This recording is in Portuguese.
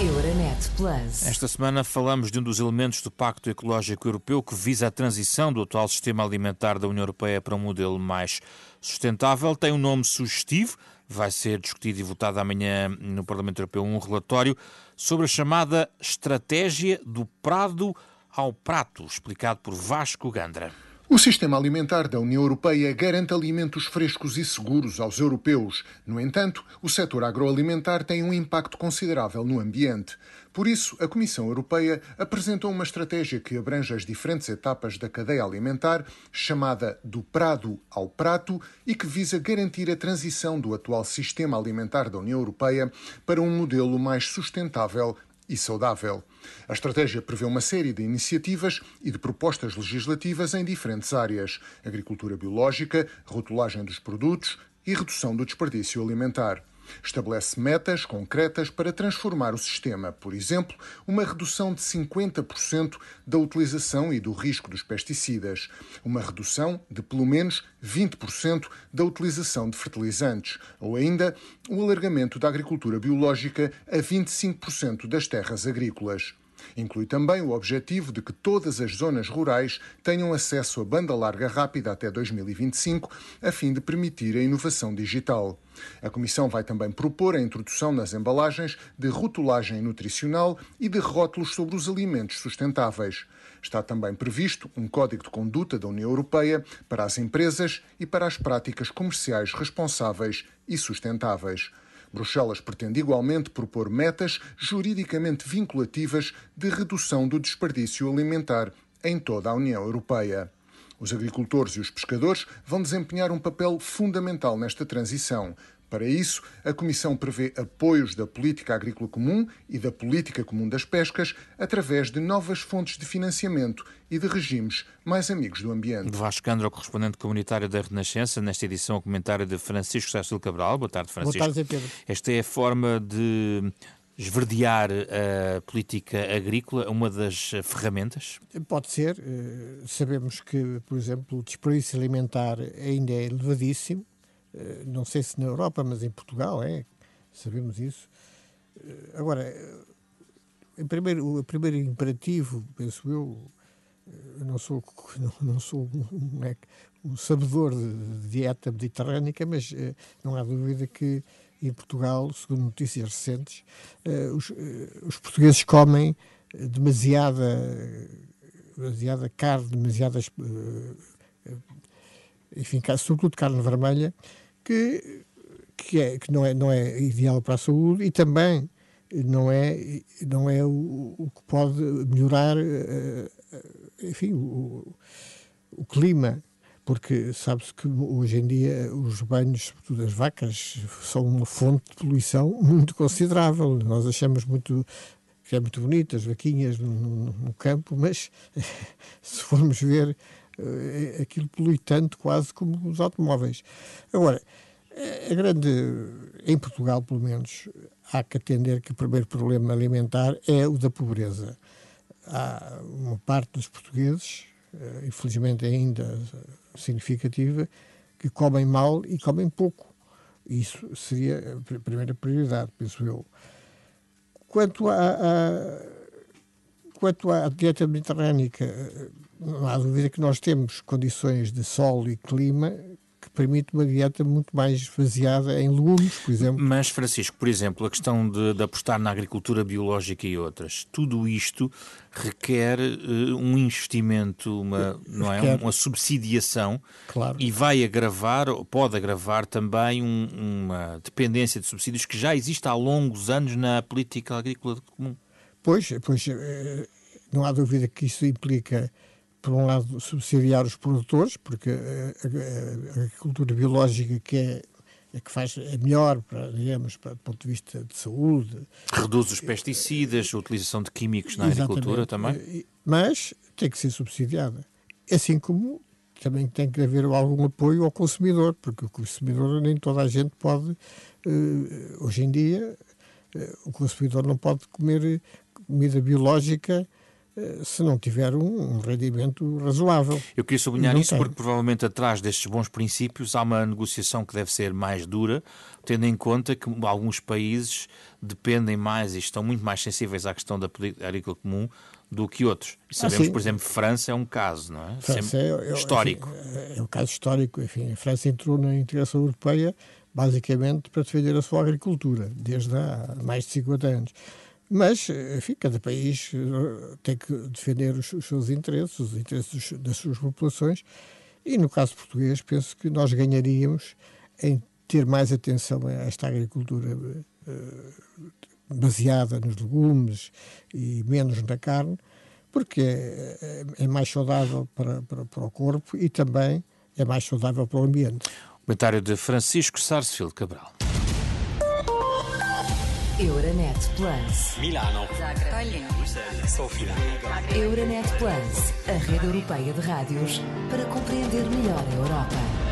Euronet Plus. Esta semana falamos de um dos elementos do Pacto Ecológico Europeu que visa a transição do atual sistema alimentar da União Europeia para um modelo mais sustentável. Tem um nome sugestivo. Vai ser discutido e votado amanhã no Parlamento Europeu um relatório sobre a chamada Estratégia do Prado ao Prato, explicado por Vasco Gandra. O sistema alimentar da União Europeia garante alimentos frescos e seguros aos europeus. No entanto, o setor agroalimentar tem um impacto considerável no ambiente. Por isso, a Comissão Europeia apresentou uma estratégia que abrange as diferentes etapas da cadeia alimentar, chamada do prado ao prato, e que visa garantir a transição do atual sistema alimentar da União Europeia para um modelo mais sustentável e saudável. A estratégia prevê uma série de iniciativas e de propostas legislativas em diferentes áreas: agricultura biológica, rotulagem dos produtos e redução do desperdício alimentar. Estabelece metas concretas para transformar o sistema, por exemplo, uma redução de 50% da utilização e do risco dos pesticidas, uma redução de pelo menos 20% da utilização de fertilizantes, ou ainda o alargamento da agricultura biológica a 25% das terras agrícolas. Inclui também o objetivo de que todas as zonas rurais tenham acesso a banda larga rápida até 2025, a fim de permitir a inovação digital. A Comissão vai também propor a introdução nas embalagens de rotulagem nutricional e de rótulos sobre os alimentos sustentáveis. Está também previsto um código de conduta da União Europeia para as empresas e para as práticas comerciais responsáveis e sustentáveis. Bruxelas pretende igualmente propor metas juridicamente vinculativas de redução do desperdício alimentar em toda a União Europeia. Os agricultores e os pescadores vão desempenhar um papel fundamental nesta transição, para isso, a Comissão prevê apoios da Política Agrícola Comum e da Política Comum das Pescas através de novas fontes de financiamento e de regimes mais amigos do ambiente. Vasco Andro, correspondente comunitário da Renascença, nesta edição, o comentário de Francisco César Cabral. Boa tarde, Francisco. Boa tarde, Pedro. Esta é a forma de esverdear a política agrícola, uma das ferramentas? Pode ser. Eh, sabemos que, por exemplo, o desperdício alimentar ainda é elevadíssimo eh, não sei se na Europa, mas em Portugal é, sabemos isso. Eh, agora, eh, em primeiro, o primeiro imperativo, penso eu, eu não sou, não, sou um, é, um sabedor de dieta mediterrânica, mas não há dúvida que em Portugal, segundo notícias recentes, os, os portugueses comem demasiada, demasiada carne, demasiadas enfim, sobretudo carne vermelha, que, que, é, que não, é, não é ideal para a saúde e também não é, não é o, o que pode melhorar, eh, enfim, o, o clima porque sabe-se que hoje em dia os banhos das vacas são uma fonte de poluição muito considerável. Nós achamos muito que é muito bonito as vaquinhas no, no, no campo, mas se formos ver aquilo polui tanto quase como os automóveis. Agora, a grande, em Portugal pelo menos, há que atender que o primeiro problema alimentar é o da pobreza. Há uma parte dos portugueses, uh, infelizmente ainda significativa, que comem mal e comem pouco. Isso seria a primeira prioridade, penso eu. Quanto à, à, quanto à dieta mediterrânica, não há dúvida que nós temos condições de solo e clima que permite uma dieta muito mais baseada em legumes, por exemplo. Mas, Francisco, por exemplo, a questão de, de apostar na agricultura biológica e outras, tudo isto requer uh, um investimento, uma, não é? uma subsidiação claro. e vai agravar, ou pode agravar também um, uma dependência de subsídios que já existe há longos anos na política agrícola comum. Pois, pois eh, não há dúvida que isso implica por um lado, subsidiar os produtores, porque a, a, agricultura biológica que é é que faz é melhor para, digamos, para, do ponto de vista de saúde. Reduz os pesticidas, a utilização de químicos na Exatamente. agricultura também. Mas tem que ser subsidiada. Assim como também tem que haver algum apoio ao consumidor, porque o consumidor nem toda a gente pode, eh, hoje em dia, eh, o consumidor não pode comer comida biológica eh, se não tiver um, um rendimento razoável. Eu queria sublinhar isso tem. porque provavelmente atrás destes bons princípios há uma negociação que deve ser mais dura, tendo em conta que alguns países dependem mais e estão muito mais sensíveis à questão da política agrícola comum do que outros. E sabemos, ah, por exemplo, França é um caso, não é? França é, é, histórico. Enfim, é um caso histórico. Enfim, a França entrou na integração europeia basicamente para defender a sua agricultura, desde há mais de 50 anos. Mas, enfim, cada país eh, tem que defender os, os seus interesses, os interesses das suas populações, e no caso português, penso que nós ganharíamos em ter mais atenção a esta agricultura uh, baseada nos legumes e menos na carne, porque é, é mais saudável para, para, para, o corpo e também é mais saudável para o ambiente. Comentário de Francisco Sarsfield Cabral. Euronet Plus. Milano. Zagreb. Sofia. Euronet Plus, a rede europeia de rádios para compreender melhor a Europa.